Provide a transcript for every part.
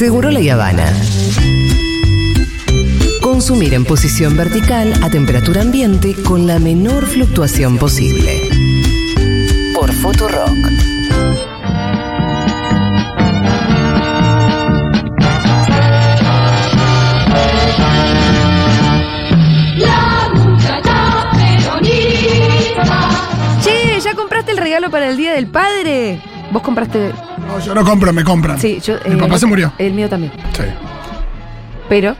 Seguro la Habana. Consumir en posición vertical a temperatura ambiente con la menor fluctuación posible. Por Fotorock. La muchacha peronista. Che, ¿ya compraste el regalo para el Día del Padre? Vos compraste. No, yo no compro, me compran. Sí, yo. Mi eh, papá se murió. El mío también. Sí. Pero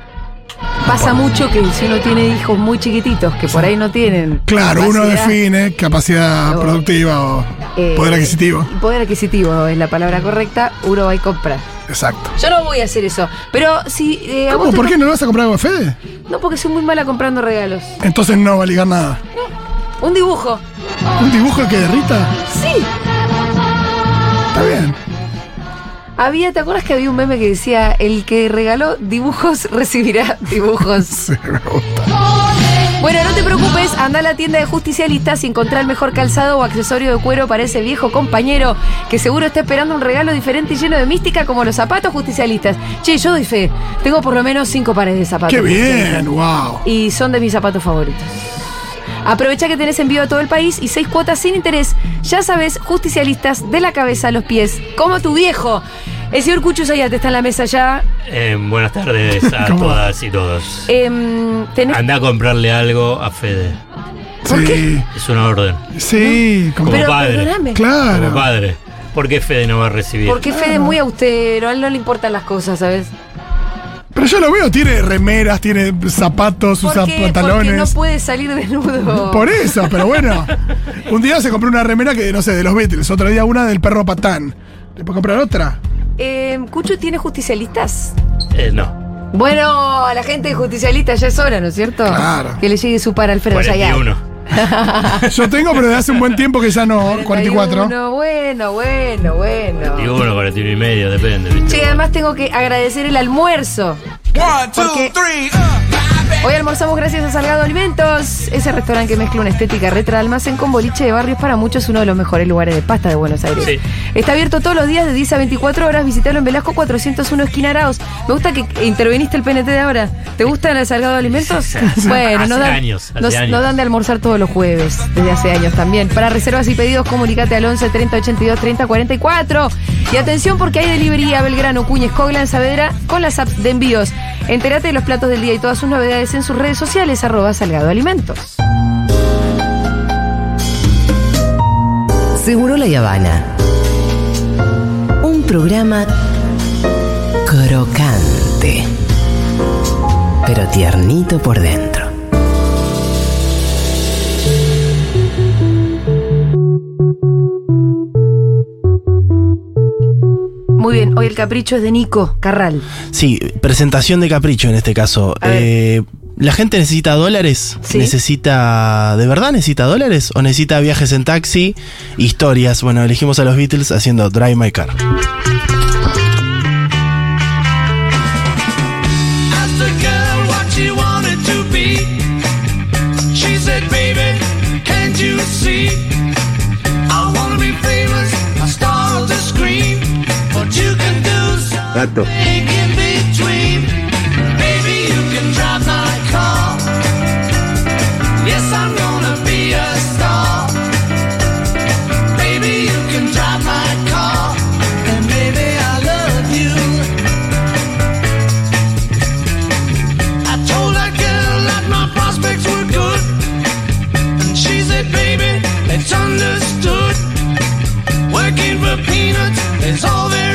pasa mucho que si uno tiene hijos muy chiquititos que por ahí no tienen. Claro, uno define capacidad O- productiva o eh, poder adquisitivo. Poder adquisitivo es la palabra correcta, uno va y compra. Exacto. Yo no voy a hacer eso. Pero si. eh, a ¿Cómo? ¿Por qué no lo vas a comprar algo de Fede? No, porque soy muy mala comprando regalos. Entonces no va a ligar nada. Un dibujo. ¿Un dibujo que derrita? Sí. Está bien. Había, ¿te acuerdas que había un meme que decía el que regaló dibujos recibirá dibujos? Sí, me gusta. Bueno, no te preocupes, anda a la tienda de justicialistas y encontrá el mejor calzado o accesorio de cuero para ese viejo compañero que seguro está esperando un regalo diferente y lleno de mística como los zapatos justicialistas. Che, yo doy fe, tengo por lo menos cinco pares de zapatos. Qué bien, wow. Y son de mis zapatos favoritos. Aprovecha que tenés envío a todo el país y seis cuotas sin interés. Ya sabes, justicialistas de la cabeza a los pies, como tu viejo. El señor Cucho Zayate está en la mesa ya. Eh, buenas tardes a ¿Cómo? todas y todos. Em, tenés- Anda a comprarle algo a Fede. ¿Por Sí, Es una orden. sí, como, Como Pero padre. perdóname. claro. Como padre. ¿Por qué Fede no va a recibir? Porque Fede es muy austero, a él no le importan las cosas, ¿sabes? Pero yo lo veo, tiene remeras, tiene zapatos, ¿Por usa qué? Porque no pantalones. puede salir desnudo. Por eso, pero bueno. Un día se compró una remera que, no sé, de los Beatles. Otro día una del perro patán. ¿Le puedo comprar otra? Em, ¿Cucho tiene justicialistas? Eh, no. Bueno, a la gente de justicialistas ya es hora, ¿no es cierto? Claro. Que le llegue su par Alfredo Zayat. 41. Yo tengo, pero de hace un buen tiempo que ya no. 44. 41, Bueno, bueno, bueno. 41, 41 y medio, depende, ¿viste? Che, además tengo que agradecer el almuerzo. Porque Hoy almorzamos gracias a Salgado Alimentos, ese restaurante que mezcla una estética retro de almacén con boliche de barrios para muchos uno de los mejores lugares de pasta de Buenos Aires. Sí. Está abierto todos los días de 10 a 24 horas, visítalo en Velasco 401 esquina Arauz. Me gusta que interviniste el PNT de ahora. ¿Te gustan el Salgado Alimentos? Bueno, nos dan, años, hace nos, años. nos dan de almorzar todos los jueves, desde hace años también. Para reservas y pedidos, comunicate al 11 30 82 30 44. Y atención porque hay delivery a Belgrano, Cuñes, Coglan, Saavedra con las apps de envíos. Entérate de los platos del día y todas sus novedades en sus redes sociales, arroba Salgado Alimentos. Seguro la Habana. Un programa crocante, pero tiernito por dentro. Muy bien, hoy el capricho es de Nico Carral. Sí, presentación de capricho en este caso. Eh, ¿La gente necesita dólares? Sí. ¿Necesita. ¿De verdad necesita dólares? ¿O necesita viajes en taxi? Historias. Bueno, elegimos a los Beatles haciendo Drive My Car. Baby, you can drop my call. Yes, I'm gonna be a star. Baby, you can drop my call, and maybe I'll love you. I told that girl that my prospects were good, and she said, baby, it's understood. Working for peanuts is all very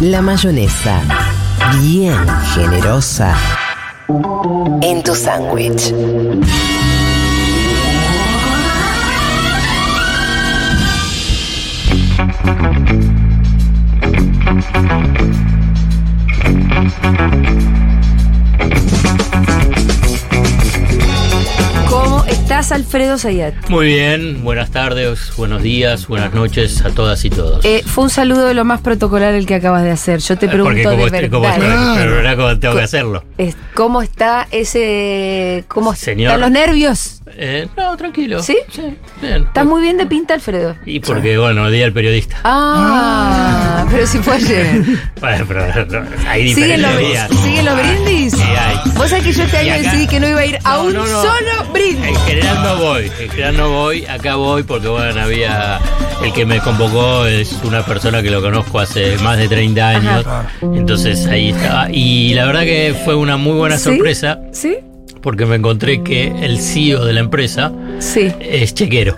La mayonesa, bien generosa, en tu sándwich. Estás, Alfredo Zayat? Muy bien, buenas tardes, buenos días, buenas noches a todas y todos. Eh, fue un saludo de lo más protocolar el que acabas de hacer. Yo te Eh, Porque pregunto como, de como verdad. pero tengo que hacerlo. ¿Cómo está ese. ¿Cómo Señor. están los nervios? Eh, no, tranquilo. ¿Sí? bien. Estás muy bien de pinta, Alfredo. Y porque, bueno, día del periodista. Ah, pero si fue ayer. Bueno, pero no, hay ¿Siguen los. ¿Siguen los brindis? Sí, hay. Vos sabés que yo este año acá- decidí que no iba a ir a No, un no, no. solo brindis. En general no voy, en general no voy, acá voy porque bueno, había el que me convocó es una persona que lo conozco hace más de 30 años, entonces ahí estaba. Y la verdad que fue una muy buena ¿Sí? sorpresa ¿Sí? Porque me encontré que el CEO de la empresa Sí. es chequero.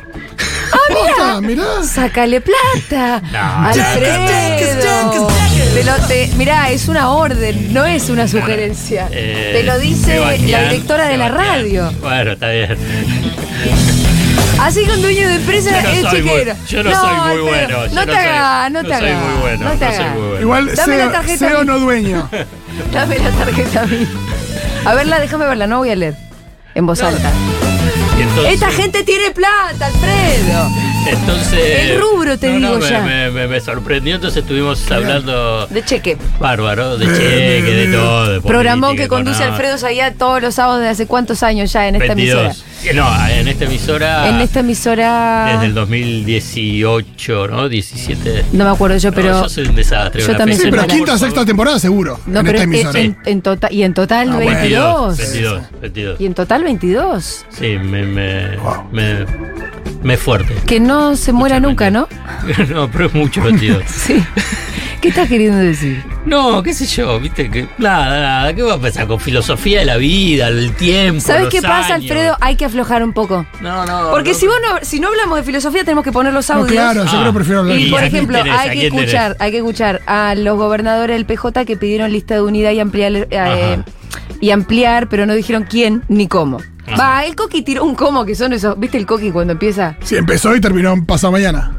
Posta, mirá. Sácale plata. No. Alfredo. Te lo, te- mirá, es una orden, no es una sugerencia. Eh, te lo dice Sebastián, la directora de la radio. Bueno, está bien. Así que un dueño de empresa no es muy- chequero. yo no soy muy Alfredo, bueno, No no te hagas, no no te soy hagas. muy bueno, no te no soy hagas. muy bueno. Igual Dame la CEO, tarjeta a CEO no dueño. Dame la tarjeta a mí. A verla, déjame verla, no voy a leer. En voz alta. Entonces- Esta gente tiene plata, Alfredo. Entonces. El rubro, te no, digo me, ya. Me, me- me sorprendió, entonces estuvimos hablando De cheque. bárbaro, de cheque, de todo. De Programón política, que conduce. Alfredo Zayat todos los sábados de hace cuántos años ya en esta 22. Eh, No, en esta emisora. emisora. En esta emisora. Desde el 2018, ¿no? 17. No me acuerdo yo, pero. No, yo soy un desastre. yo también Sí, pero quinta, sexta temporada seguro. no, en pero esta en, emisora. en- en total. Y en total Ah, bueno. 22. 22, 22. Y en total 22. Sí, me, me, Wow. Me, fuerte. Que no se muera nunca, ¿no? no, pero es mucho 22. Sí. ¿Qué estás queriendo decir? No, qué sé yo, viste que nada, nada, ¿qué va a pensar con filosofía de la vida, el tiempo? ¿Sabes qué pasa, años? Alfredo? Hay que aflojar un poco. No, no. Porque no, si vos no, si no hablamos de filosofía, tenemos que poner los No, audios. claro, yo Ah. creo que prefiero hablar. Y ¿Y por ejemplo, hay que tenés? escuchar, hay que escuchar a los gobernadores del PJ que pidieron lista de unidad y ampliar eh, y ampliar, pero no dijeron quién ni cómo. Va, el Coqui tiró un cómo, que son esos, ¿viste el Coqui cuando empieza? Sí, empezó y terminó pasado mañana.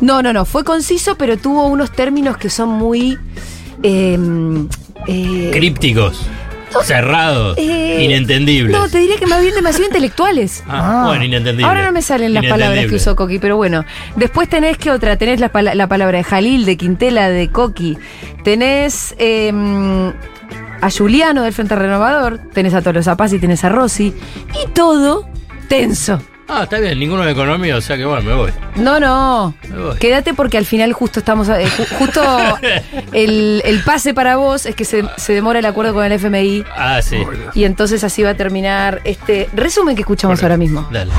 No, no, no, fue conciso, pero tuvo unos términos que son muy eh, eh, Crípticos, cerrados, eh, inentendibles. No, te diría que más bien demasiado intelectuales. Ah, Ah. bueno, inentendible. Ahora no me salen las palabras que usó Coqui, pero bueno. Después tenés que otra, tenés la, pala- la palabra de Jalil, de Quintela, de Coqui. Tenés eh, a Juliano del Frente Renovador, tenés a Tolo Zapaz y tenés a Rossi. Y todo tenso. Ah, está bien, ninguno de economía, o sea que bueno, me voy. No, no. Me voy. Quédate porque al final justo estamos. eh, ju- justo el, el pase para vos es que se, se demora el acuerdo con el FMI. Ah, sí. Y entonces así va a terminar este resumen que escuchamos ahora mismo. Dale.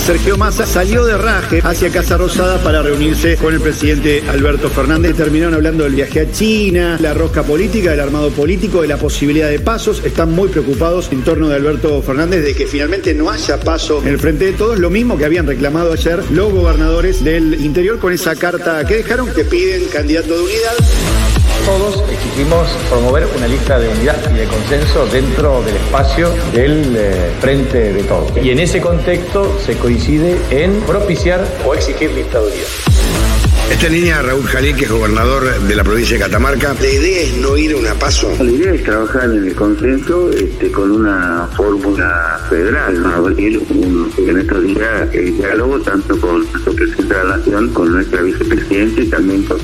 Sergio Massa salió de raje hacia Casa Rosada para reunirse con el presidente Alberto Fernández. Terminaron hablando del viaje a China, la rosca política, del armado político, de la posibilidad de pasos. Están muy preocupados en torno de Alberto Fernández de que finalmente no haya paso en el frente de todos, lo mismo que habían reclamado ayer los gobernadores del interior con esa carta que dejaron que piden candidato de unidad. Todos promover una lista de unidad y de consenso dentro del espacio del eh, Frente de Todos. Y en ese contexto se coincide en propiciar o exigir lista de unidad. Esta línea Raúl Jalil, que es gobernador de la provincia de Catamarca, la idea es no ir a una paso. La idea es trabajar en el consenso este, con una fórmula federal, ¿no? abrir un, en estos días el diálogo tanto con nuestro presidente de la Nación, con nuestra vicepresidenta y también con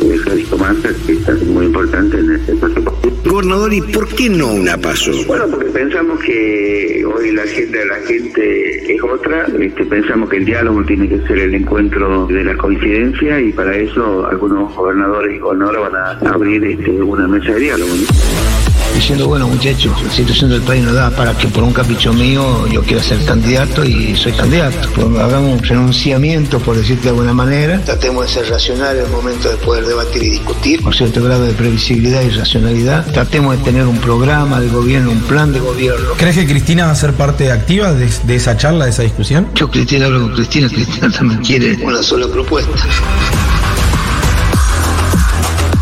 que está muy importante en este proceso. Gobernador, ¿y por qué no una paso? Bueno, porque pensamos que hoy la agenda de la gente es otra, este, pensamos que el diálogo tiene que ser el encuentro de la coincidencia y para eso algunos gobernadores y gobernadoras van a abrir este, una mesa de diálogo. ¿no? Diciendo, bueno muchachos, la situación del país no da para que por un capricho mío yo quiera ser candidato y soy candidato. Pues hagamos un renunciamiento, por decirte de alguna manera. Tratemos de ser racionales en el momento de poder debatir y discutir, con cierto grado de previsibilidad y racionalidad. Tratemos de tener un programa de gobierno, un plan de gobierno. ¿Crees que Cristina va a ser parte activa de, de esa charla, de esa discusión? Yo Cristina hablo con Cristina, Cristina también quiere una sola propuesta.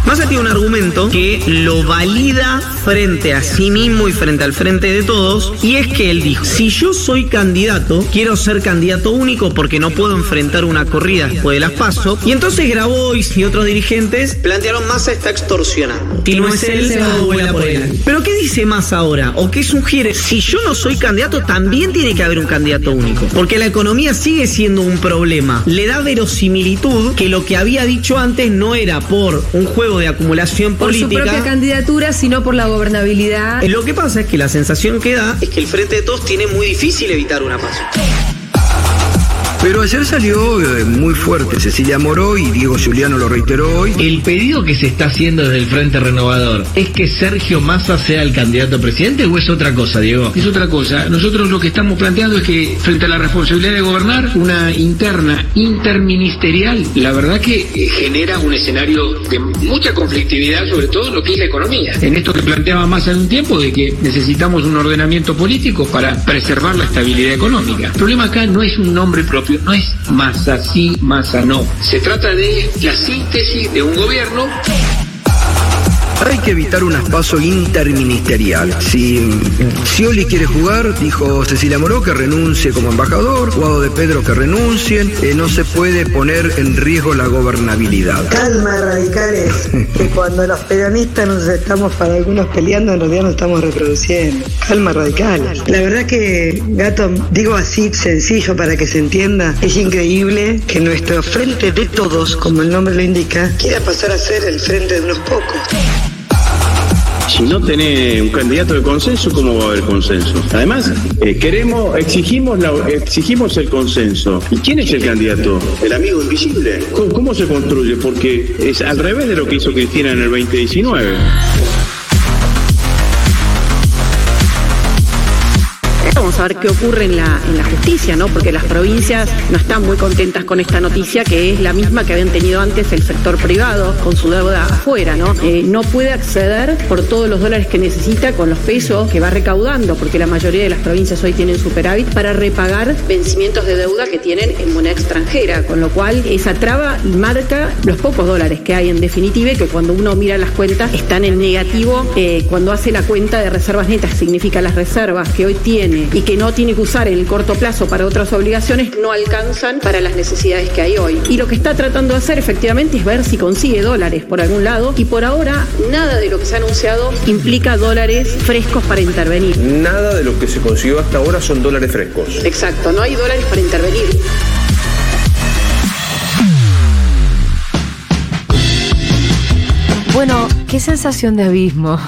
Massa tiene un argumento que lo valida frente a sí mismo y frente al frente de todos, y es que él dijo, si yo soy candidato, quiero ser candidato único porque no puedo enfrentar una corrida después de las PASO, y entonces Grabois y otros dirigentes plantearon Massa está extorsionando. Y no es él, se vuela por él. Pero ¿qué dice Massa ahora? ¿O qué sugiere? Si yo no soy candidato, también tiene que haber un candidato único, porque la economía sigue siendo un problema. Le da verosimilitud que lo que había dicho antes no era por un juego de acumulación Por su política. propia candidatura, sino por la gobernabilidad. Eh, Lo que pasa es que la sensación que da es que el Frente de Todos tiene muy difícil evitar una paso. Pero ayer salió eh, muy fuerte Cecilia Moró y Diego Giuliano lo reiteró hoy. El pedido que se está haciendo desde el Frente Renovador es que Sergio Massa sea el candidato a presidente o es otra cosa, Diego? Es otra cosa. Nosotros lo que estamos planteando es que frente a la responsabilidad de gobernar, una interna interministerial, la verdad que eh, genera un escenario de mucha conflictividad, sobre todo en lo que es la economía. En esto que planteaba Massa en un tiempo de que necesitamos un ordenamiento político para preservar la estabilidad económica. El problema acá no es un nombre propio, no es Massa sí, Massa no. Se trata de la síntesis de un gobierno Hay que evitar un espacio interministerial. Si Scioli quiere jugar, dijo Cecilia Moró que renuncie como embajador, Guado de Pedro que renuncien, eh, no se puede poner en riesgo la gobernabilidad. Calma, radicales, que cuando los peronistas nos estamos para algunos peleando, en realidad nos estamos reproduciendo. Calma, radicales. La verdad que, gato, digo así sencillo para que se entienda, es increíble que nuestro frente de todos, como el nombre lo indica, quiera pasar a ser el frente de unos pocos. Si no tenés un candidato de consenso, ¿cómo va a haber consenso? Además, eh, queremos, exigimos, la- exigimos el consenso. ¿Y quién es el candidato? El amigo invisible. ¿Cómo, cómo se construye? Porque es al revés de lo que hizo Cristina en el 2019. Vamos a ver qué ocurre en la, en la justicia, ¿no? Porque las provincias no están muy contentas con esta noticia, que es la misma que habían tenido antes el sector privado con su deuda afuera, ¿no? Eh, no puede acceder por todos los dólares que necesita con los pesos que va recaudando, porque la mayoría de las provincias hoy tienen superávit para repagar vencimientos de deuda que tienen en moneda extranjera, con lo cual esa traba marca los pocos dólares que hay en definitiva y que cuando uno mira las cuentas están en negativo eh, cuando hace la cuenta de reservas netas, significa las reservas que hoy tiene y que no tiene que usar en el corto plazo para otras obligaciones, no alcanzan para las necesidades que hay hoy. Y lo que está tratando de hacer efectivamente es ver si consigue dólares por algún lado y por ahora nada de lo que se ha anunciado implica dólares frescos para intervenir. Nada de lo que se consiguió hasta ahora son dólares frescos. Exacto, no hay dólares para intervenir. Bueno, qué sensación de abismo.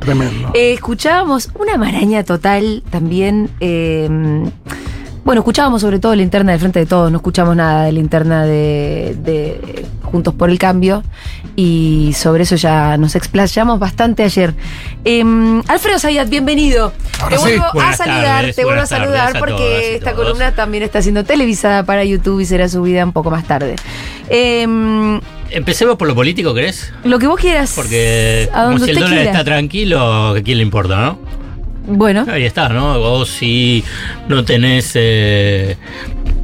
Tremendo. Eh, escuchábamos una maraña total también. eh, bueno, escuchábamos sobre todo la interna del Frente de Todos, no escuchamos nada de la interna de, de Juntos por el Cambio y sobre eso ya nos explayamos bastante ayer. Eh, Alfredo Zayat, bienvenido. Ahora te sí. vuelvo a saludar, tardes, te vuelvo a saludar a porque todas esta columna también está siendo televisada para YouTube y será subida un poco más tarde. Eh, Empecemos por lo político, ¿crees? lo que vos quieras. Porque A como si el dólar quiera. está tranquilo, ¿a quién le importa, no? Bueno. Ahí está, ¿no? Vos si no tenés eh,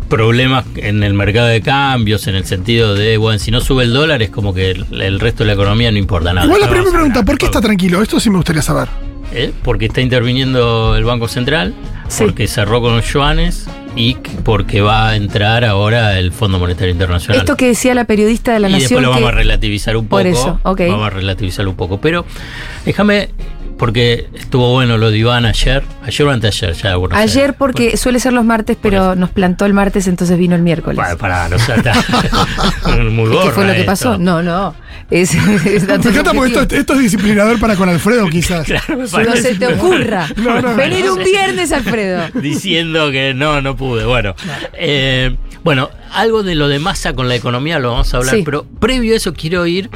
problemas en el mercado de cambios, en el sentido de, bueno, si no sube el dólar es como que el, el resto de la economía no importa nada. Igual la primera pregunta, ¿por qué está tranquilo? Esto sí me gustaría saber. ¿eh? Porque está interviniendo el Banco Central, porque cerró con los yuanes y que- porque va a entrar ahora el Fondo Monetario Internacional. Esto que decía la periodista de la y Nación. después lo vamos que- a relativizar un poco. Por eso, ok. Vamos a relativizar un poco. Pero déjame, porque estuvo bueno lo de Iván ayer. Ayer o anteayer, ya de Buenos Ayer porque suele ser los martes, pero nos plantó el martes, entonces vino el miércoles. Bueno, pará, no sea, está muy ¿Qué gorra fue lo que esto. pasó? No, no. Es, es Me encanta porque esto, esto es disciplinador para con Alfredo, quizás. No se te ocurra. No, no, Venir no un viernes, Alfredo. Diciendo que no, no pude. Bueno, eh, bueno, algo de lo de masa con la economía lo vamos a hablar, Sí. pero previo a eso quiero ir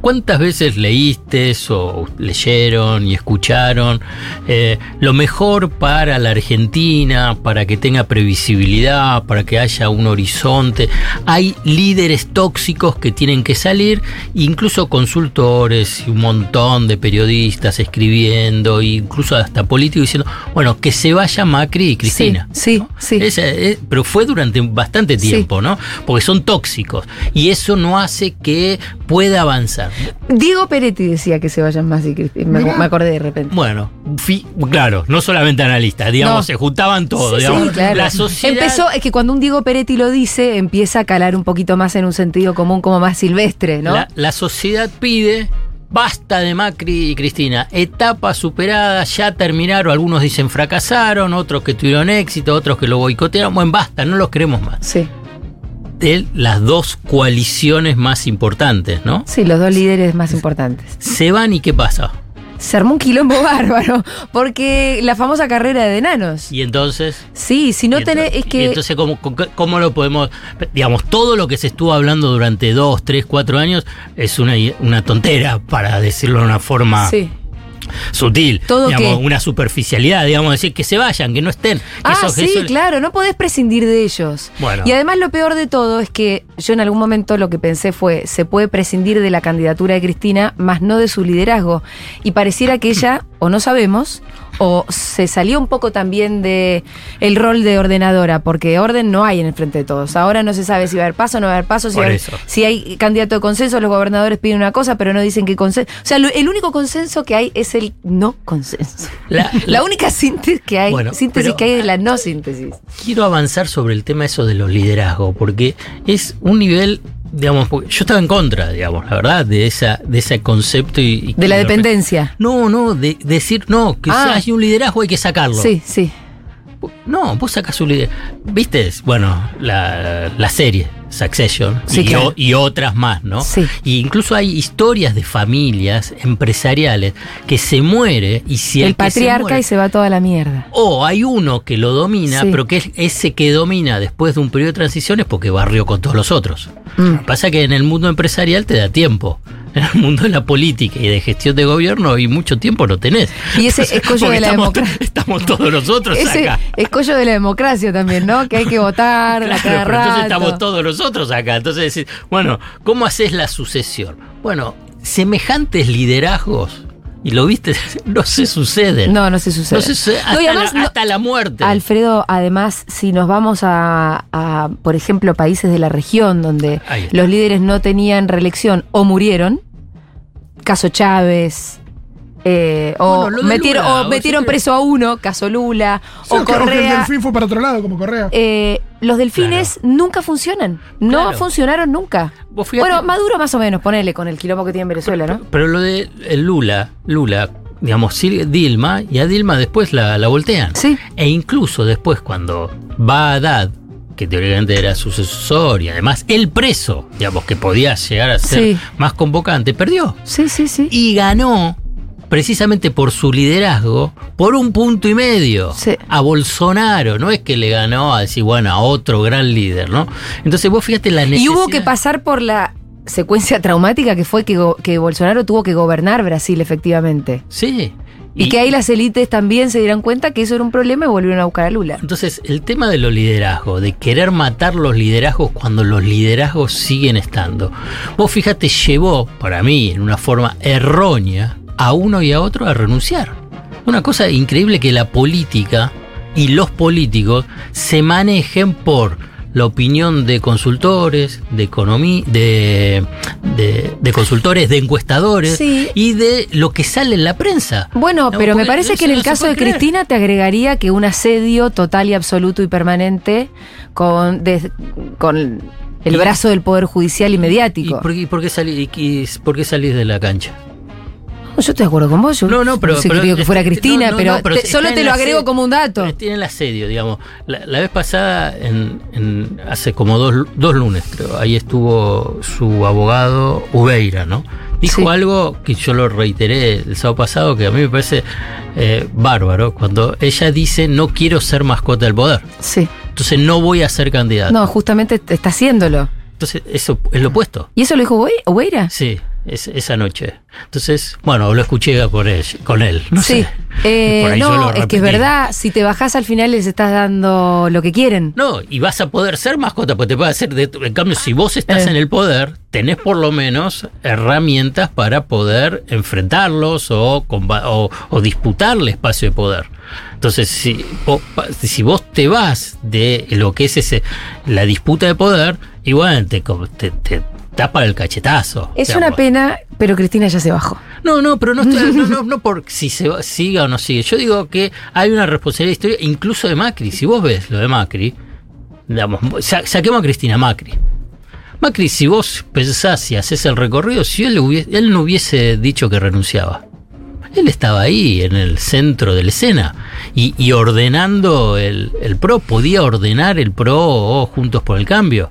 ¿Cuántas veces leíste o leyeron y escucharon eh, lo mejor para la Argentina, para que tenga previsibilidad, para que haya un horizonte? Hay líderes tóxicos que tienen que salir, incluso consultores y un montón de periodistas escribiendo, incluso hasta políticos diciendo, bueno, que se vaya Macri y Cristina. Sí, sí. Eh, pero fue durante bastante tiempo, ¿no? Porque son tóxicos y eso no hace que pueda avanzar. Diego Peretti decía que se vayan más y Cristina. Me, me acordé de repente. Bueno, fi- claro, no solamente analistas, digamos, No. se juntaban todos, Sí, digamos. sí, claro. La sociedad Empezó, es que cuando un Diego Peretti lo dice, empieza a calar un poquito más en un sentido común, como más silvestre, ¿no? La, la sociedad pide basta de Macri y Cristina. Etapa superada, ya terminaron. Algunos dicen fracasaron, otros que tuvieron éxito, otros que lo boicotearon. Bueno, basta, no los queremos más. Sí. De las dos coaliciones más importantes, ¿no? Sí, los dos líderes más importantes. Se van y ¿qué pasa? Se armó un quilombo bárbaro, porque la famosa carrera de enanos. Y entonces. Sí, si no tenés, es y que... entonces, ¿cómo, ¿cómo lo podemos.? Digamos, todo lo que se estuvo hablando durante dos, tres, cuatro años es una, una tontera, para decirlo de una forma. Sí. Sutil, ¿Todo digamos, qué? una superficialidad, digamos, decir que se vayan, que no estén. que Ah, sí, claro, no podés prescindir de ellos. Bueno. Y además lo peor de todo es que yo en algún momento lo que pensé fue, se puede prescindir de la candidatura de Cristina, más no de su liderazgo. Y pareciera que ella, o no sabemos, o se salió un poco también de el rol de ordenadora, porque orden no hay en el frente de todos. Ahora no se sabe si va a haber paso, no va a haber paso, si, hay candidato de consenso, los gobernadores piden una cosa, pero no dicen qué consenso. O sea, lo- el único consenso que hay es el no consenso. La- La única síntesis que hay, Bueno, síntesis que hay es la no síntesis. Quiero avanzar sobre el tema eso de los liderazgos, porque es un nivel, digamos, porque yo estaba en contra, digamos, la verdad, de esa, de ese concepto y, y De la dependencia. No, no, de decir no, que Ah. si hay un liderazgo hay que sacarlo. Sí, sí. No, vos sacas un liderazgo. ¿Viste? Bueno, la, la serie Succession Sí, y, claro. o- y otras más, ¿no? Sí. Y incluso hay historias de familias empresariales que se muere y si el, el se patriarca muere- y se va toda la mierda. o hay uno que lo domina, Sí. pero que es ese que domina después de un periodo de transición es porque barrió con todos los otros. Mm. Pasa que en el mundo empresarial te da tiempo. En el mundo de la política y de gestión de gobierno y mucho tiempo no tenés. Y ese escollo de la estamos, democracia. estamos todos nosotros Ese acá. escollo de la democracia también, ¿no? Que hay que votar a Claro, cada pero entonces estamos todos nosotros acá. Entonces decís, bueno, ¿cómo haces la sucesión? Bueno, semejantes liderazgos, y lo viste, no se suceden. No, no se sucede. No se sucede No, y hasta, además la, no- hasta la muerte. Alfredo, además, si nos vamos a, a, por ejemplo, países de la región donde los líderes no tenían reelección o murieron, caso Chávez, eh, o Bueno, metieron, Lula, o o metieron sea, preso a uno, caso Lula, Sí, o que- que el Correa. delfín fue para otro lado, como Correa. eh, los delfines nunca funcionan. No Claro. funcionaron nunca. Bueno, Maduro más o menos, ponele con el quilombo que tiene en Venezuela, ¿no? Pero lo de Lula, Lula, digamos, sigue Dilma, y a Dilma después la, la voltean. Sí. E incluso después cuando va Haddad, que teóricamente era su sucesor, y además el preso, digamos, que podía llegar a ser Sí. más convocante, perdió. Sí, sí, sí. Y ganó precisamente por su liderazgo, por un punto y medio a Bolsonaro. No es que le ganó a decir, bueno, a otro gran líder, ¿no? Entonces vos fíjate la Y necesidad. hubo que pasar por la secuencia traumática que fue que, que Bolsonaro tuvo que gobernar Brasil, efectivamente. Sí. Y, que ahí las élites también se dieron cuenta que eso era un problema y volvieron a buscar a Lula. Entonces, el tema de los liderazgos, de querer matar los liderazgos cuando los liderazgos siguen estando. Vos fíjate, llevó, para mí, en una forma errónea, a uno y a otro a renunciar. Una cosa increíble que la política y los políticos se manejen por la opinión de consultores, de economía, de, de- de consultores, de encuestadores Sí. y de lo que sale en la prensa. Bueno, No, pero me parece que en el caso de creer. Cristina te agregaría que un asedio total y absoluto y permanente con, con el brazo del Poder Judicial y ¿Y mediático. y por qué salí- y- y por qué salís de la cancha? Yo estoy de acuerdo con vos. Yo No, no, pero. sé que pero- que fuera este, Cristina, no, no, pero, no, te- solo te lo agrego como un dato. Tiene el asedio, digamos. La, la vez pasada, en, en- hace como dos, dos lunes, creo, ahí estuvo su abogado Ubeira, ¿no? Dijo algo que yo lo reiteré el sábado pasado, que a mí me parece eh, bárbaro, cuando ella dice: No quiero ser mascota del poder. Sí. Entonces no voy a ser candidata. No, justamente está haciéndolo. Entonces, eso es lo opuesto. ¿Y eso lo dijo Obeira? Sí. Es- esa noche. Entonces, bueno, lo escuché con él, con él no sí. sé. Eh, Por ahí yo no, es que es verdad, si te bajás al final les estás dando lo que quieren. No, y vas a poder ser mascota, porque te puede hacer de En cambio, si vos estás Eh. en el poder, tenés por lo menos herramientas para poder enfrentarlos o, o, o disputar el espacio de poder. Entonces, si vos, si vos te vas de lo que es ese la disputa de poder, igual te, te, te tapa el cachetazo. Es digamos. una pena, pero Cristina ya se bajó. No, no, pero no, estoy- no, no, no por si se va- siga o no sigue. Yo digo que hay una responsabilidad histórica, incluso de Macri. Si vos ves lo de Macri, digamos, sa- saquemos a Cristina Macri. Macri, si vos pensás y haces el recorrido, si él, hubiese- él no hubiese dicho que renunciaba. Él estaba ahí, en el centro de la escena, y, y ordenando el, el PRO, podía ordenar el PRO o Juntos por el Cambio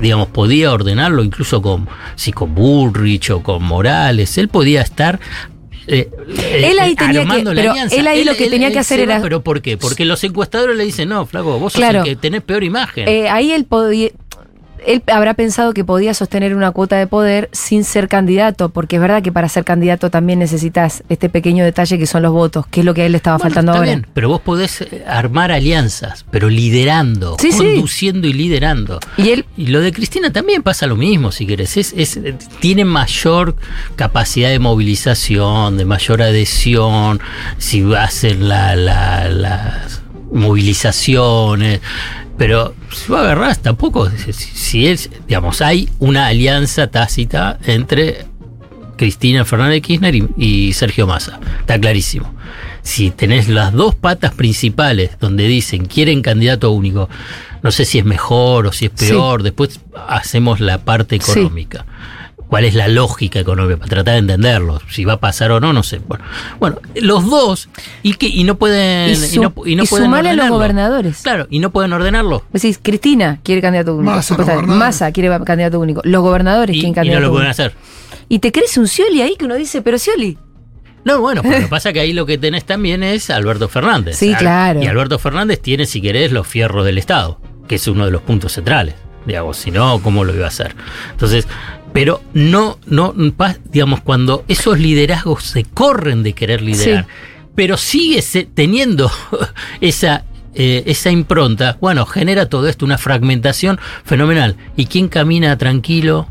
digamos, podía ordenarlo incluso con, si con Bullrich o con Morales, él podía estar eh, eh, Él ahí tenía armando que- la pero alianza. él ahí lo que tenía que hacer va, era- ¿Pero por qué? Porque los encuestadores le dicen, no, flaco, vos sos Claro. el que tenés peor imagen. Eh, ahí él podía. Él habrá pensado que podía sostener una cuota de poder sin ser candidato, porque es verdad que para ser candidato también necesitas este pequeño detalle que son los votos, que es lo que a él le estaba Bueno, faltando está ahora. bien, pero vos podés eh, armar alianzas, pero liderando, Sí, sí. conduciendo y liderando. Y él Y lo de Cristina también pasa lo mismo, si querés. Es, es- eh, tiene mayor capacidad de movilización, de mayor adhesión, si hacen la, la- las movilizaciones. Pero si vos agarrás, tampoco. Si, es, digamos, hay una alianza tácita entre Cristina Fernández de Kirchner y, y Sergio Massa. Está clarísimo. Si tenés las dos patas principales donde dicen quieren candidato único, no sé si es mejor o si es peor, después hacemos la parte Sí. ¿Cuál es la lógica económica? Para tratar de entenderlo. Si va a pasar o no, no sé. Bueno, bueno los dos, y, que, y no pueden. Y, y su- no, y no y pueden sumale a los gobernadores. Claro, y no pueden ordenarlo. Decís, Cristina quiere candidato único. Massa. Massa quiere candidato único. Los gobernadores Y, quieren y candidato no lo pueden hacer. Y te crees un Scioli ahí que uno dice, pero Scioli. No, bueno, pero lo que pasa que ahí lo que tenés también es Alberto Fernández. Sí, claro. Y Alberto Fernández tiene, si querés, los fierros del Estado, que es uno de los puntos centrales. Digamos, si no, ¿cómo lo iba a hacer? Entonces, pero no, no, digamos, cuando esos liderazgos se corren de querer liderar, pero sigue teniendo esa, eh, esa impronta, bueno, genera todo esto, una fragmentación fenomenal. ¿Y quién camina tranquilo?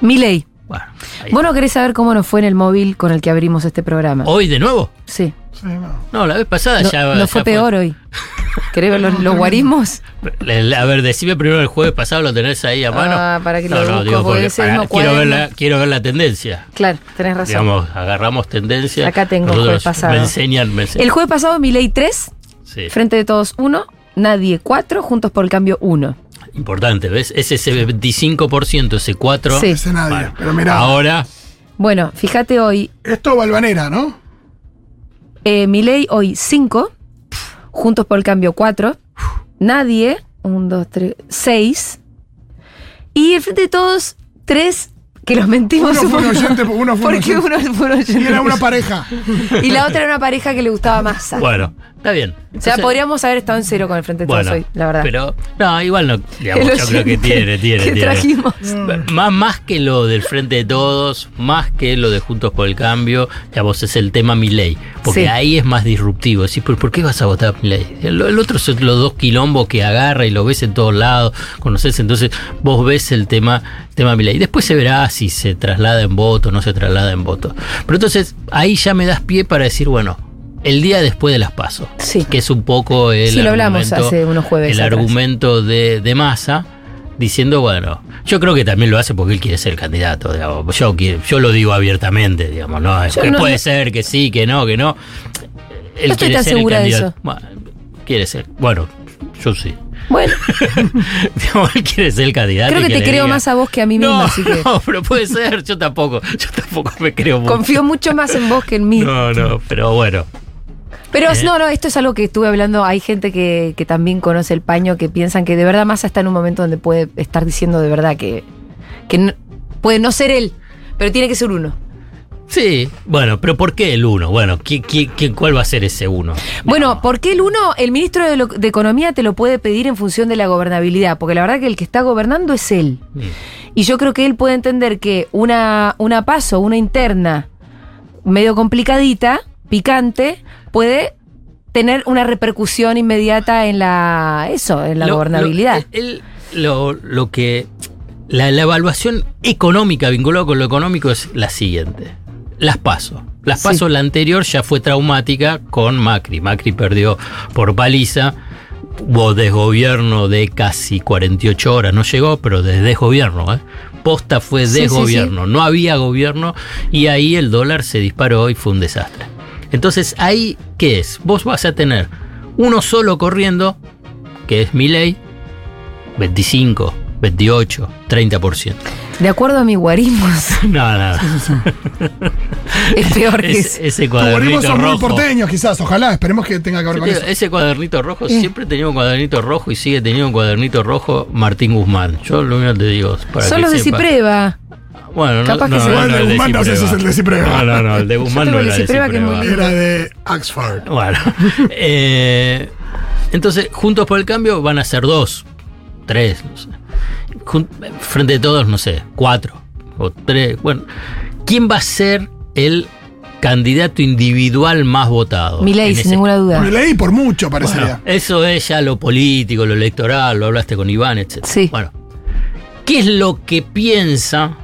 Milei. Bueno, ¿Vos no querés saber cómo nos fue en el móvil con el que abrimos este programa? ¿Hoy de nuevo? Sí. No, la vez pasada No, ya. no ya fue peor hoy. ¿Querés ver los, los guarismos? A ver, decime primero el jueves pasado, lo tenés ahí a mano. Ah, para que lo no, no, busco, digo, porque para- quiero, ver la, quiero ver la tendencia. Claro, tenés razón. Digamos, agarramos tendencia. Acá tengo el Nosotros jueves pasado. Me enseñan, me enseñan. El jueves pasado, Milei 3, Sí, Frente de Todos 1, Nadie 4, Juntos por el Cambio 1. Importante, ¿ves? Es ese 25%, ese 4. Sí. Ese nadie. Bueno, Pero mirá. Ahora, Bueno, fíjate hoy, Esto Balvanera, ¿no? eh, Milei hoy 5, Juntos por el Cambio 4, Nadie, 1, 2, 3, 6, y el Frente de Todos 3, que los mentimos Uno un fue un oyente, uno fue un Porque uno fue un oyente. Y era una pareja. Y la otra era una pareja que le gustaba más. bueno, está bien. o sea, podríamos haber estado en cero con el Frente de Todos Bueno, hoy, la verdad. Pero, no, igual no. Digamos, El yo creo que tiene, tiene, que tiene. trajimos. Más, más que lo del Frente de Todos, más que lo de Juntos por el Cambio, digamos, es el tema Milei. Porque Sí. ahí es más disruptivo. Decís, ¿por, por qué vas a votar a Milei? El, el otro son los dos quilombos que agarra y lo ves en todos lados, conoces, entonces vos ves el tema, tema Milei. Después se verá si se traslada en voto o no se traslada en voto. Pero entonces ahí ya me das pie para decir, bueno, el día después de las pasos, que es un poco el Sí, lo hablamos argumento- hace unos jueves el atrás. argumento de, de Massa diciendo, bueno, yo creo que también lo hace porque él quiere ser candidato, digamos. Yo, yo lo digo abiertamente, digamos, ¿no? Que no- puede no- ser, que sí, que no, que no. Él No estoy quiere tan ser el segura de eso. Bueno, quiere ser. Bueno, yo sí. Bueno, Digamos, él quiere ser el candidato. creo que te creo diga- más a vos que a mí misma, No, así que no, pero puede ser, yo tampoco, yo tampoco me creo mucho. confío mucho más en vos que en mí. No, no, pero bueno. Pero Eh. no, no, esto es algo que estuve hablando. Hay gente que, que también conoce el paño que piensan que de verdad Massa está en un momento donde puede estar diciendo de verdad que, que no- puede no ser él, pero tiene que ser uno. Sí, bueno, pero ¿por qué el 1? Bueno, ¿qué, qué, qué- cuál va a ser ese 1? Bueno, ¿por qué el uno, el ministro de, lo- de Economía te lo puede pedir en función de la gobernabilidad? Porque la verdad que el que está gobernando es él. Y yo creo que él puede entender que una, una paso, una interna medio complicadita, picante, puede tener una repercusión inmediata en la eso, en la Lo- gobernabilidad. Lo, el- lo, lo que. La, la evaluación económica vinculada con lo económico es la siguiente. Las paso. Las Sí. paso, la anterior ya fue traumática con Macri. Macri perdió por paliza. Hubo desgobierno de casi 48 horas. No llegó, pero de desgobierno. ¿eh? Posta fue Sí, sí, desgobierno. No había gobierno y ahí el dólar se disparó y fue un desastre. Entonces, ahí, ¿qué es? Vos vas a tener uno solo corriendo, que es mi ley, 25, 28, 30%. De acuerdo a mi guarismos, No, no. es peor que Es- ese cuadernito son muy rojo. porteños, quizás. Ojalá, esperemos que tenga que ver con digo, eso. ese cuadernito rojo, Eh. siempre tenía un cuadernito rojo y sigue teniendo un cuadernito rojo Martín Guzmán. Yo lo único que te digo para Son que los de sepa. Cipreva. Bueno, no, Capaz que no, se- no, no, de el Guzmán, no si es el de Cipreva. No, no, no, el de Guzmán no de era de Cipreva, que es muy. Era de Oxford. Bueno, eh, entonces, Juntos por el Cambio van a ser dos, tres, no sé. Jun- frente a todos, no sé, cuatro o tres. Bueno, ¿quién va a ser el candidato individual más votado? Milei, sin ese- ninguna duda. Me leí por mucho, parecería. Bueno, eso es ya lo político, lo electoral, lo hablaste con Iván, etc. Sí. Bueno, ¿qué es lo que piensa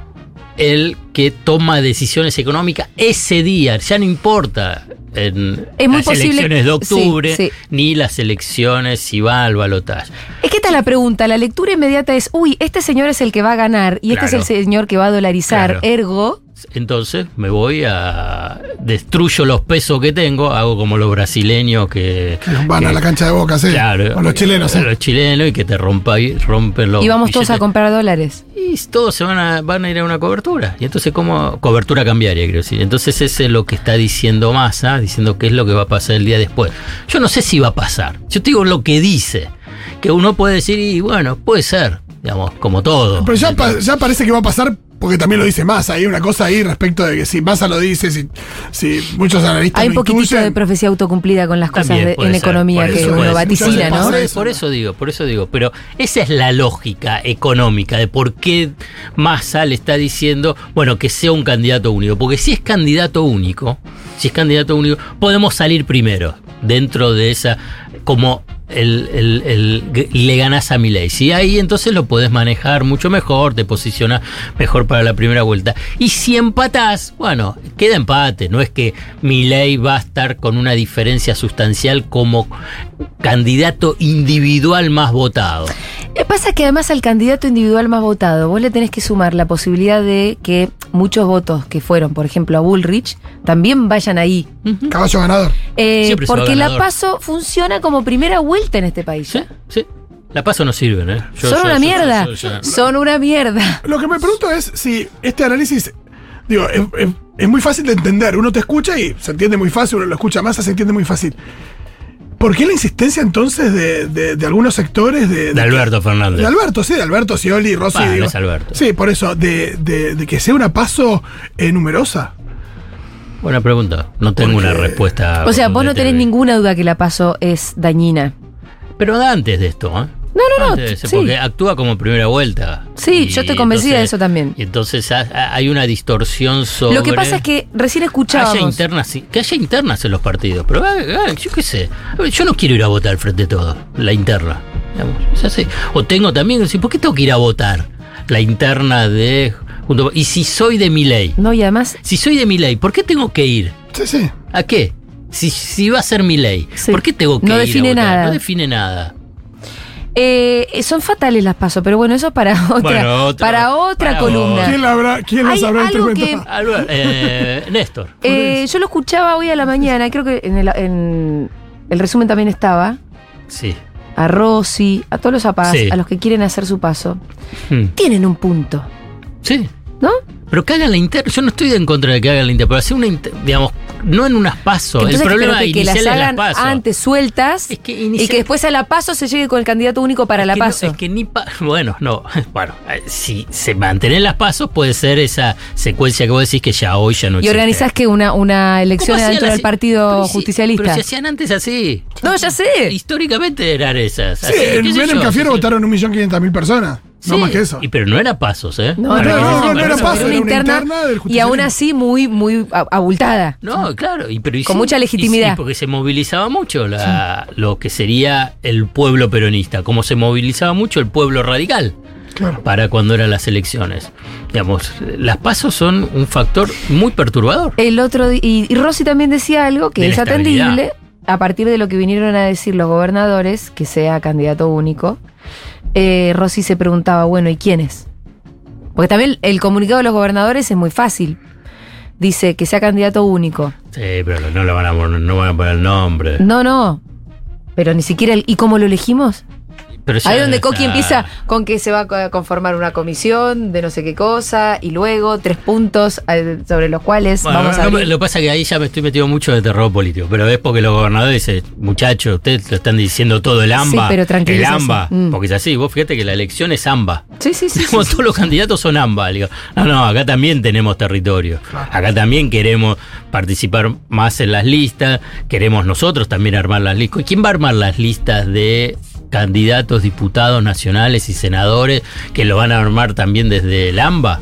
el que toma decisiones económicas ese día? Ya no importa en Es muy las posible- elecciones de octubre, sí, sí. ni las elecciones si va al balotaje. Es que esta es la pregunta. La lectura inmediata es, uy, este señor es el que va a ganar y este es el señor que va a dolarizar. Claro. Ergo, Entonces me voy a. destruyo los pesos que tengo, hago como los brasileños que. Van que- a la cancha de boca, sí. Claro, O los chilenos, eh. Los chilenos y que te rompa, rompen los. y vamos todos a comprar dólares. Y todos se van a, van a ir a una cobertura. Y entonces, ¿cómo? Cobertura cambiaria, quiero decir. Entonces, ese es lo que está diciendo Massa, diciendo qué es lo que va a pasar el día después. Yo no sé si va a pasar. Yo te digo lo que dice. Que uno puede decir, y bueno, puede ser, digamos, como todo. Pero ya, pa- ya parece que va a pasar porque también lo dice Massa. Hay una cosa ahí respecto de que si Massa lo dice, si, si muchos analistas Hay un poquitito intuyen, de profecía autocumplida con las cosas de- en ser, economía que eso uno ser. vaticina, ¿no? Por, por eso digo, por eso digo, pero esa es la lógica económica de por qué Massa le está diciendo, bueno, que sea un candidato único, porque si es candidato único, si es candidato único, podemos salir primero dentro de esa, como el, el- el- le ganas a Milei. Si ahí entonces lo podés manejar mucho mejor, te posicionas mejor para la primera vuelta. Y si empatás, bueno, queda empate, no es que Milei va a estar con una diferencia sustancial como candidato individual más votado. Eh, Pasa que además al candidato individual más votado, vos le tenés que sumar la posibilidad de que muchos votos que fueron, por ejemplo, a Bullrich, también vayan ahí. caballo ganador. Eh, porque la. PASO funciona como primera vuelta en este país. ¿eh? Sí, La paso no sirven, ¿eh? Yo- Son yo- una yo- mierda. yo- yo- Son una mierda. Lo que me pregunto es si este análisis, digo, es, es- es muy fácil de entender. Uno te escucha y se entiende muy fácil, uno lo escucha más, se entiende muy fácil. ¿Por qué la insistencia entonces de, de- de algunos sectores de, De Alberto Fernández. De Alberto, sí, de Alberto, Scioli, Rossi. Ah, no digo. es Alberto. Sí, por eso, de, de- de que sea una paso eh, numerosa. Buena pregunta. No tengo una respuesta. O sea, vos no tenés ninguna duda que la PASO es dañina. Pero antes de esto, ¿eh? No, no, no. Antes sí. Porque actúa como primera vuelta. Sí, Y yo estoy convencida de eso también. Y entonces ha- ha- hay una distorsión sobre. Lo que pasa es que recién haya escuchábamos. internas, sí, que haya internas en los partidos. Pero yo qué sé. Yo no quiero ir a votar al frente de todo. La interna. digamos, es así. O tengo también. ¿Por qué tengo que ir a votar? La interna de. junto- y si soy de mi ley. No, y además. Si soy de mi ley, ¿por qué tengo que ir? Sí, sí. ¿A qué? Si, si va a ser mi ley, Sí. ¿por qué tengo que No ir a define votar? nada. No define nada. Eh, son fatales las pasos, pero bueno, eso es para otra, Bueno, otra- para otra para columna. ¿Quién, la habrá, quién las habrá interpretado? Eh, Néstor. Eh, yo lo escuchaba hoy a la mañana, creo que en el, en el resumen también estaba, Sí. a Rossi, a todos los apás, Sí. a los que quieren hacer su paso. Hmm. Tienen un punto, Sí. ¿no? Pero que hagan la interna. Yo no estoy en contra de que hagan la interna, pero hacer una inter- digamos, no en unas pasos. El problema pero que, que las es hagan pasos. antes sueltas y que después a la paso se llegue con el candidato único para la no- paso. es que ni pa- bueno, no, bueno, eh, si se mantienen las pasos puede ser esa secuencia que vos decís que ya hoy ya no y existe. organizás que una, una elección ¿Cómo hacían dentro del partido Pero si- justicialista. Pero se hacían antes así. No, ya sé. Históricamente eran esas. Sí, así, en Menem Cafiero votaron un millón personas. No Sí, más que eso. Y pero no era pasos, ¿eh? No, no, no, no era eso. paso, era una interna, y aún así muy, muy abultada. No, claro, y, pero y Con sí, mucha y legitimidad. sí, porque se movilizaba mucho la- lo que sería el pueblo peronista, como se movilizaba mucho el pueblo radical para cuando eran las elecciones. Digamos, las pasos son un factor muy perturbador. El otro y, y Rossi también decía algo que De es atendible a partir de lo que vinieron a decir los gobernadores, que sea candidato único. Eh, Rossi se preguntaba, bueno, ¿y quién es? Porque también el comunicado de los gobernadores es muy fácil. Dice que sea candidato único. Sí, pero no le van a, poner- no van a poner el nombre. No, no. Pero ni siquiera el. ¿Y cómo lo elegimos? Pero Ahí donde está. Coqui empieza con que se va a conformar una comisión de no sé qué cosa y luego tres puntos sobre los cuales Bueno, vamos a no, lo que pasa es que ahí ya me estoy metido mucho de terror político, pero es porque los gobernadores dicen, muchachos, ustedes lo están diciendo todo el AMBA. Sí, pero el. AMBA. Mm. Porque es así, vos fíjate que la elección es AMBA. Sí, sí, sí. Como todos los candidatos son AMBA. Digo, no, no, acá también tenemos territorio. Acá también queremos participar más en las listas. Queremos nosotros también armar las listas. ¿Quién va a armar las listas de candidatos, diputados nacionales y senadores que lo van a armar también desde el AMBA?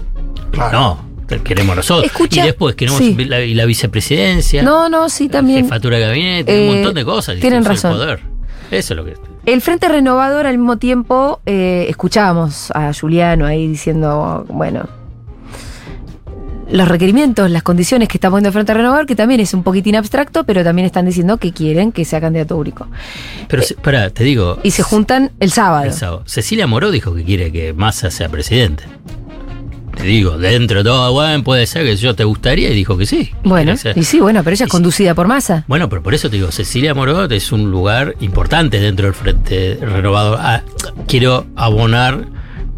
No, queremos nosotros. Escucha, y después queremos sí. la, y la vicepresidencia. No, no, sí, también. Jefatura de gabinete, Eh, un montón de cosas. tienen distribución razón. de poder. Eso es lo que. El Frente Renovador al mismo tiempo eh, escuchábamos a Juliano ahí diciendo, bueno, los requerimientos, las condiciones que está poniendo el Frente Renovador, que también es un poquitín abstracto, pero también están diciendo que quieren que sea candidato único. Pero, se- pará, te digo. Y se juntan el sábado. el sábado. Cecilia Moró dijo que quiere que Massa sea presidente. Te digo, dentro de todo, bueno, puede ser que yo te gustaría y dijo que sí. Bueno, y sí, bueno, pero ella es conducida por masa. Bueno, pero por eso te digo, Cecilia Moró es un lugar importante dentro del Frente Renovador. Ah, quiero abonar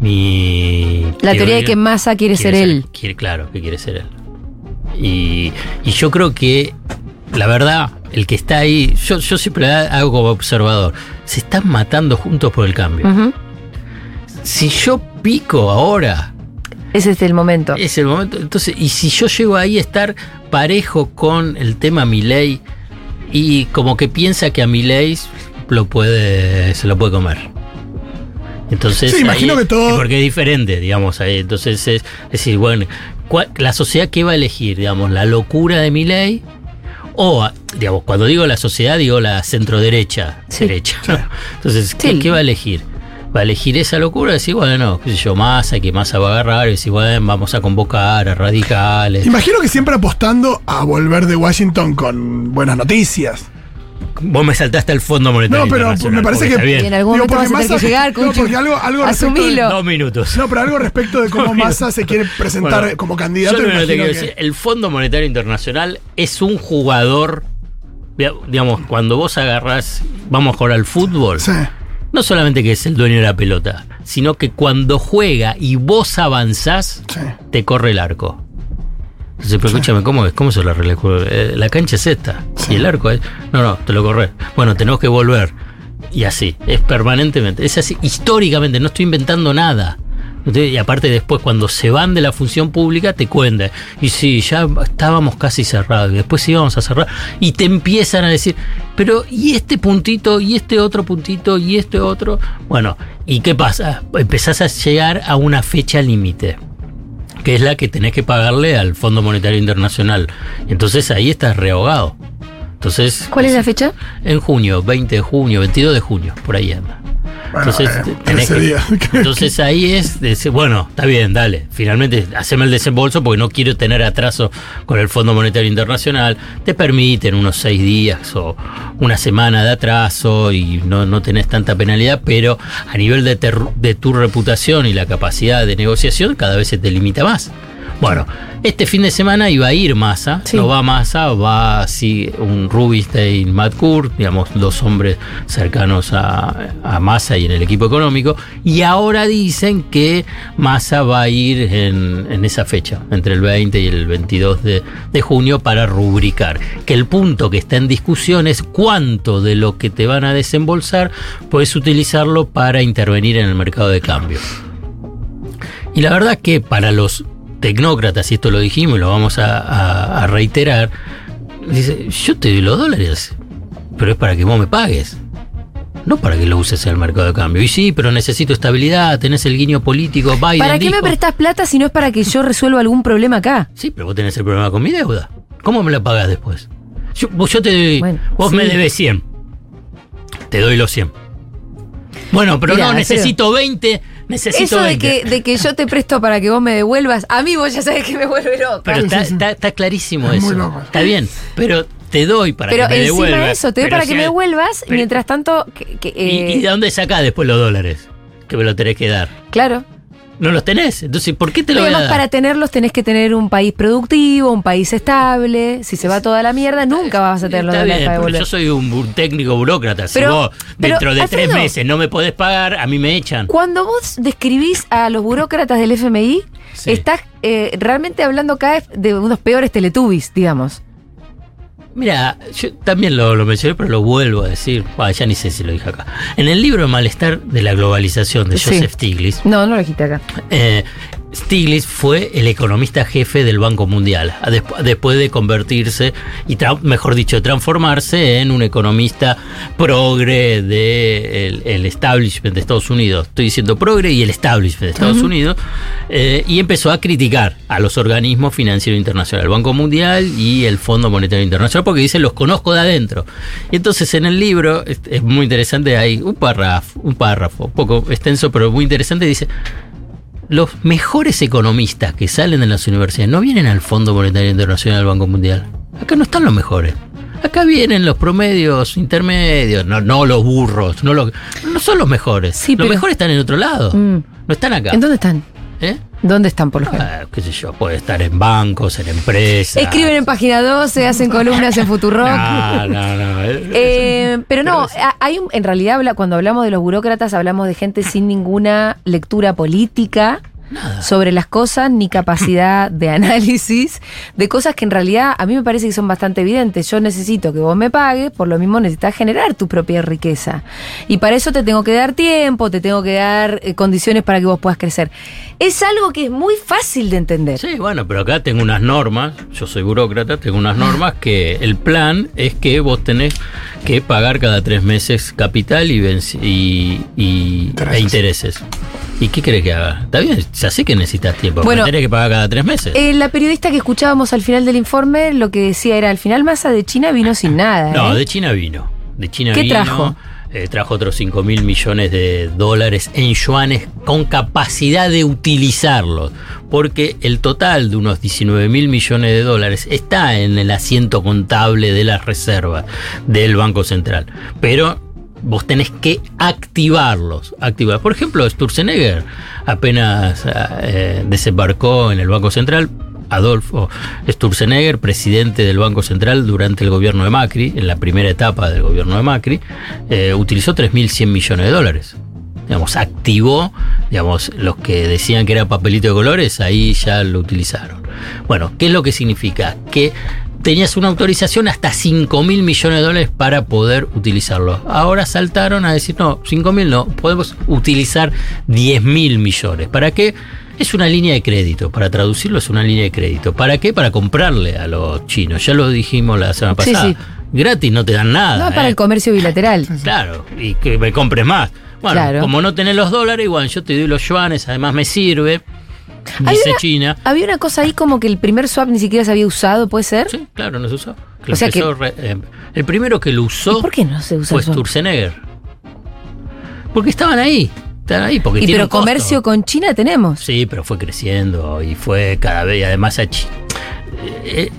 mi... La teoría de que Massa quiere ser él. Quiere, claro, que quiere ser él. Y, y yo creo que, la verdad, el que está ahí, yo, yo siempre hago como observador, se están matando juntos por el cambio. Si yo pico ahora, Ese es el momento. es el momento. Entonces, y si yo llego ahí a estar parejo con el tema Milei y como que piensa que a Milei lo puede, se lo puede comer. Entonces, Sí, imagino ahí- que todo- Porque es diferente, digamos, ahí. Entonces, es, es decir, bueno, ¿cuál- la sociedad qué va a elegir, digamos, la locura de Milei o, digamos, cuando digo la sociedad, digo la centro-derecha. Derecha. Entonces, ¿qué, Sí. qué va a elegir? Va a elegir esa locura, decir, bueno, qué sé yo, Massa, que Massa va a agarrar, y decir, bueno, vamos a convocar a radicales. Imagino que siempre apostando a volver de Washington con buenas noticias. Vos me saltaste al Fondo Monetario No, pero me parece que. bien. En algún digo, momento vas a tener que llegar, no, porque algo, algo respecto de- Asumilo. Dos minutos. No, pero algo respecto de cómo Massa se quiere presentar Bueno, como candidato. Yo lo que decir, el Fondo Monetario Internacional es un jugador, digamos, cuando vos agarrás, vamos a jugar al fútbol, no solamente que es el dueño de la pelota, sino que cuando juega y vos avanzás, te corre el arco. Entonces, pero escúchame, ¿cómo es? ¿Cómo se lo arregla La cancha es esta. Y el arco es. No, no, te lo corres. Bueno, tenemos que volver. Y así, es permanentemente. Es así, históricamente, no estoy inventando nada. Y aparte después cuando se van de la función pública te cuentan, y sí, ya estábamos casi cerrados, y después íbamos a cerrar, y te empiezan a decir, pero ¿y este puntito? ¿Y este otro puntito? ¿Y este otro? Bueno, ¿y qué pasa? Empezás a llegar a una fecha límite que es la que tenés que pagarle al Fondo Monetario Internacional. Entonces ahí estás rehogado. Entonces, ¿Cuál es la fecha? en junio, 20 de junio, 22 de junio, por ahí anda. Entonces, Bueno, tenés que- entonces ahí es, decir, bueno, está bien, dale, finalmente haceme el desembolso porque no quiero tener atraso con el Fondo Monetario Internacional. Te permiten unos seis días o una semana de atraso y no, no tenés tanta penalidad, pero a nivel de, ter- de tu reputación y la capacidad de negociación cada vez se te limita más. Bueno, este fin de semana iba a ir Massa, no va Massa, va sí, un Rubinstein, Matt Kurt, digamos, dos hombres cercanos a, a Massa y en el equipo económico, y ahora dicen que Massa va a ir en, en esa fecha, entre el 20 y el 22 de, de junio, para rubricar. Que el punto que está en discusión es cuánto de lo que te van a desembolsar puedes utilizarlo para intervenir en el mercado de cambio. Y la verdad que para los tecnócratas, y esto lo dijimos y lo vamos a, a- a reiterar, dice, yo te doy los dólares, pero es para que vos me pagues. No para que lo uses en el mercado de cambio. Y sí, pero necesito estabilidad, tenés el guiño político, Biden ¿Para qué me prestás plata si no es para que yo resuelva algún problema acá? Sí, pero vos tenés el problema con mi deuda. ¿Cómo me la pagás después? Yo, vos- yo te doy, vos sí. me debes 100. Te doy los 100. Bueno, pero Mirá, no, pero- necesito 20, necesito Eso de 20. que, de que yo te presto para que vos me devuelvas, a mí vos ya sabes que me vuelve loca. Pero está, está- está clarísimo Es muy eso. loco. Está bien, pero te doy para Pero que me encima devuelvas. de eso, te doy Pero para si que me devuelvas, mientras tanto, que, que, ¿Y, eh, y de dónde sacás después los dólares? Que me lo tenés que dar. claro. No los tenés. Entonces, ¿por qué te lo voy a dar? para tenerlos tenés que tener un país productivo, un país estable. Si se va toda la mierda, nunca vas a tener los Está dólares bien, devolver. yo soy un bu- técnico burócrata. Si Pero- vos pero, dentro de tres meses no me podés pagar, a mí me echan. Cuando vos describís a los burócratas del FMI, estás eh, realmente hablando cada vez de unos peores teletubbies, digamos. Mira, yo también lo, lo mencioné, pero lo vuelvo a decir. Bah, ya ni sé si lo dije acá. En el libro Malestar de la Globalización de Sí. Joseph Stiglitz, No, no lo dijiste acá. Eh, Stiglitz fue el economista jefe del Banco Mundial, después de convertirse, y mejor dicho, transformarse en un economista progre del de el- establishment de Estados Unidos. Estoy diciendo progre y el establishment de Estados. Unidos. eh, y empezó a criticar a los organismos financieros internacionales, el Banco Mundial y el Fondo Monetario Internacional, porque dice, los conozco de adentro. Y entonces en el libro, es, es muy interesante, hay un párrafo, un párrafo, poco extenso, pero muy interesante, dice, los mejores economistas que salen de las universidades no vienen al Fondo Monetario Internacional, al Banco Mundial. Acá no están los mejores. Acá vienen los promedios intermedios, no, no los burros, no, los- no son los mejores. los pero- mejores están en otro lado. Mm. No están acá. ¿En dónde están? ¿Eh? ¿Dónde están, por lo general? Ah, qué sé yo, puede estar en bancos, en empresas. Escriben en página 12, hacen columnas en Futurock. No, no, no. Eh, pero no, hay un- en realidad cuando hablamos de los burócratas hablamos de gente sin ninguna lectura política sobre las cosas ni capacidad de análisis de cosas que en realidad a mí me parece que son bastante evidentes. Yo necesito que vos me pagues, por lo mismo necesitas generar tu propia riqueza. Y para eso te tengo que dar tiempo, te tengo que dar eh, condiciones para que vos puedas crecer. Es algo que es muy fácil de entender. Sí, bueno, pero acá tengo unas normas, yo soy burócrata, tengo unas normas que el plan es que vos tenés que pagar cada tres meses capital y, venci- y, y- e intereses. ¿Y qué crees que haga? Está bien, ya sé que necesitas tiempo, Bueno, tenés que pagar cada tres meses. Eh, la periodista que escuchábamos al final del informe lo que decía era, al final Massa de China vino sin nada. No, ¿eh? de China vino. De China ¿Qué vino. trajo? eh, trajo otros 5 mil millones de dólares en yuanes con capacidad de utilizarlos. Porque el total de unos 19 mil millones de dólares está en el asiento contable de las reservas del Banco Central. Pero vos tenés que activarlos. Activar. Por ejemplo, Sturzenegger apenas eh, desembarcó en el Banco Central. Adolfo Sturzenegger, presidente del Banco Central durante el gobierno de Macri, en la primera etapa del gobierno de Macri, eh, utilizó 3.100 millones de dólares. Digamos, activó, digamos, los que decían que era papelito de colores, ahí ya lo utilizaron. Bueno, ¿qué es lo que significa? Que tenías una autorización hasta 5 mil millones de dólares para poder utilizarlo. Ahora saltaron a decir, no, 5 mil no, podemos utilizar 10 mil millones. ¿Para qué? Es una línea de crédito, para traducirlo es una línea de crédito. ¿Para qué? Para comprarle a los chinos. Ya lo dijimos la semana pasada. sí. Gratis no te dan nada. No, para ¿eh? el comercio bilateral. Claro, y que me compres más. Bueno, Claro. como no tenés los dólares, igual yo te doy los yuanes, además me sirve. Dice una- China. Había una cosa ahí como que el primer swap ni siquiera se había usado, ¿puede ser? Sí, claro, no se usó. Que O sea que- re- eh, el primero que lo usó ¿Por qué no se usa fue? Sturzenegger. Porque estaban ahí. Estaban ahí porque Y pero comercio con China tenemos. Sí, pero fue creciendo y fue cada vez, y además a Chi- eh,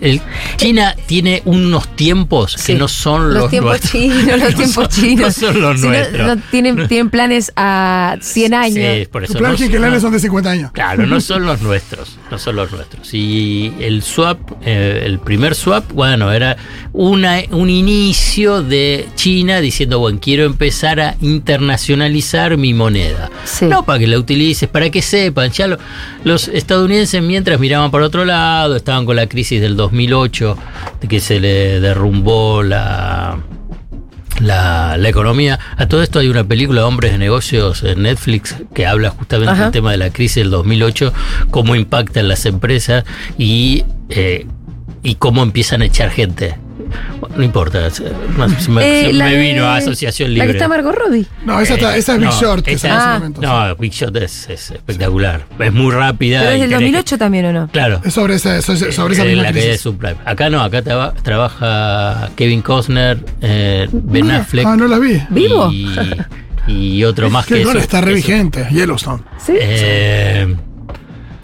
el- China tiene unos tiempos que no son los, Los tiempos nuestros. chinos, los No tiempos son- chinos. No son los Si nuestros. no tienen, tienen planes a 100 años. Sí, por eso Los planes no son- quinquenales no- son de 50 años. Claro, no son los nuestros, no son los nuestros. Y el swap, eh, el primer swap, bueno, era una, un inicio de China diciendo, bueno, quiero empezar a internacionalizar mi moneda. No para que la utilices, para que sepan, ya lo- los estadounidenses mientras miraban para otro lado, estaban con la crisis del 2008, de que se le derrumbó la... La, la economía. A todo esto hay una película, Hombres de Negocios, en Netflix, que habla justamente Ajá. del tema de la crisis del 2008, cómo impacta en las empresas y, eh, y cómo empiezan a echar gente. Bueno, no importa, se Eh, se la me de- vino a Asociación La Libre. que está Margot Robbie. No, esa, está- esa es Big no, Short, que esa salió en ese es- momento. No, Big Short es, es espectacular. Es muy rápida. Pero es del tenés que- 2008 también, ¿o no? Claro. Es sobre esa, sobre esa Eh, misma la caída de crisis. subprime. Acá no, acá traba- trabaja Kevin Costner, eh, Ben Mira, Affleck. ah, no la vi. ¿Vivo? Y, y otro más Que que no, eso. está re eso. vigente. Yellowstone. Eh,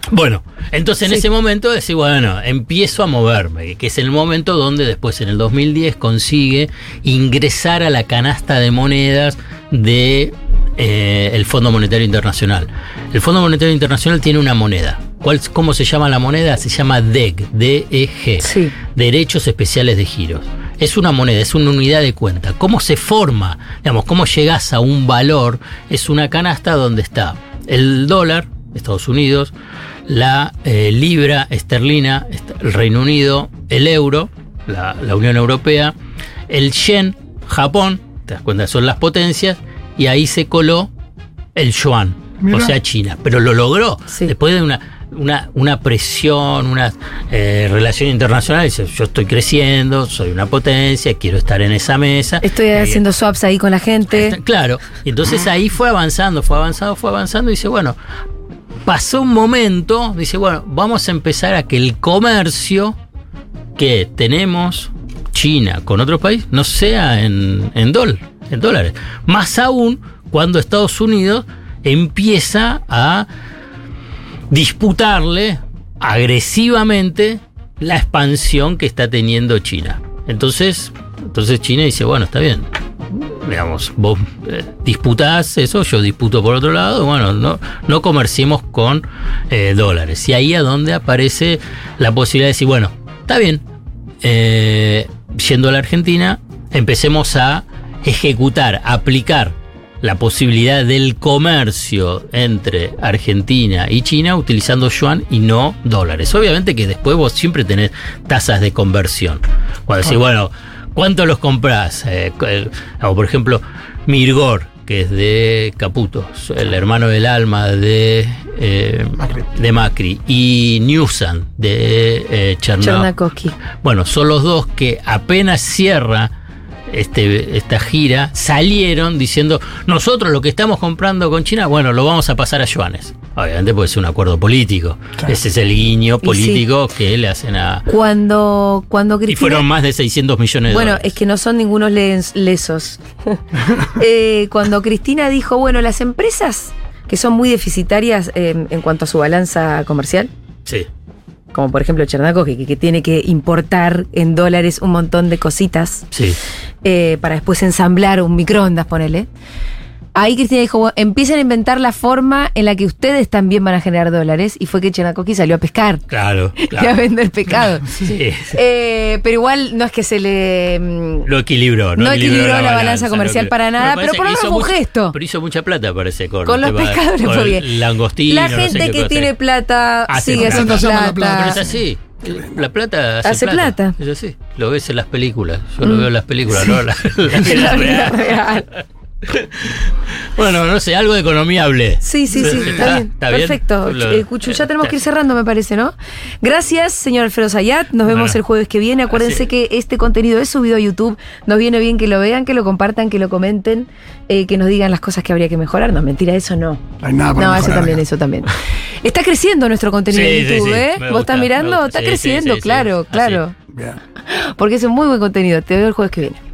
bueno, entonces en Sí. ese momento decís, bueno, empiezo a moverme, que es el momento donde después en el 2010 consigue ingresar a la canasta de monedas de eh, el Fondo Monetario Internacional. El Fondo Monetario Internacional tiene una moneda. ¿Cuál, ¿Cómo se llama la moneda? Se llama DEG, D-E-G. Derechos Especiales de Giros. Es una moneda, es una unidad de cuenta. ¿Cómo se forma? Digamos, cómo llegas a un valor? Es una canasta donde está el dólar, Estados Unidos, la eh, libra esterlina, est- el Reino Unido, el euro, la, la Unión Europea, el yen, Japón, te das cuenta, son las potencias, y ahí se coló el yuan, Mira. o sea, China. Pero lo logró después de una, una, una presión, una eh, relación internacional. Dice, yo estoy creciendo, soy una potencia, quiero estar en esa mesa. Estoy Eh, haciendo swaps ahí con la gente. Claro, y entonces ahí fue avanzando, fue avanzando, fue avanzando y dice, bueno, pasó un momento, dice, bueno, vamos a empezar a que el comercio que tenemos China con otro país no sea en, en, en dólares. Más aún cuando Estados Unidos empieza a disputarle agresivamente la expansión que está teniendo China. Entonces, entonces China dice, bueno, está bien. Digamos, vos eh, disputás eso, yo disputo por otro lado, bueno, no, no comerciemos con eh, dólares. Y ahí a donde aparece la posibilidad de decir, bueno, está bien, eh, yendo a la Argentina, empecemos a ejecutar, aplicar la posibilidad del comercio entre Argentina y China utilizando yuan y no dólares. Obviamente que después vos siempre tenés tasas de conversión. Cuando decís, bueno, ¿cuánto los comprás? Eh, o por ejemplo, Mirgor, que es de Caputo, el hermano del alma de, eh, de Macri, y Newsom de eh, Chernakowski. bueno, son los dos que apenas cierra este, esta gira, salieron diciendo, nosotros lo que estamos comprando con China, bueno, lo vamos a pasar a yuanes. Obviamente puede ser un acuerdo político. Ese es el guiño sí. político que le hacen a... Cuando, cuando Y Cristina. fueron más de 600 millones de Bueno, dólares. es que no son ningunos les- lesos. Eh, cuando Cristina dijo, bueno, las empresas que son muy deficitarias eh, en cuanto a su balanza comercial, Sí. como por ejemplo Chernakowski, que, que tiene que importar en dólares un montón de cositas Sí. Eh, para después ensamblar un microondas, ponele. Ahí Cristina dijo, bueno, empiecen a inventar la forma en la que ustedes también van a generar dólares. Y fue que Chernakowski salió a pescar Claro, y a claro. vender pescado. Sí. Eh, pero igual no es que se le... mm, Lo equilibró, No equilibró la balanza comercial para nada, pero por lo menos fue un gesto. Pero hizo mucha plata, parece, con, Con los pescadores con fue el bien. Langostino, La no sé gente que tiene plata Hace sigue haciendo plata. plata. Pero es así. La plata hace, Hace plata. Es así. Lo ves en las películas. Yo lo Mm. veo en las películas, Sí. no en la, la vida En la vida real. Bueno, no sé, algo de economía hablé. Sí, sí, sí, está bien. ¿Está bien? Perfecto. Lo- Eh, Cuchu, ya tenemos que ir cerrando, me parece, ¿no? Gracias, señor Alfredo Zayat. Nos vemos Bueno. el jueves que viene. Acuérdense que este contenido es subido a YouTube. Nos viene bien que lo vean, que lo compartan, que lo comenten, eh, que nos digan las cosas que habría que mejorar. No, mentira, eso no. No hay nada para No, eso también, acá. eso también. Está creciendo nuestro contenido Sí, en YouTube, sí, ¿eh? me ¿Vos gusta, estás mirando? Está creciendo, sí, sí. claro, claro. Porque es un muy buen contenido. Te veo el jueves que viene.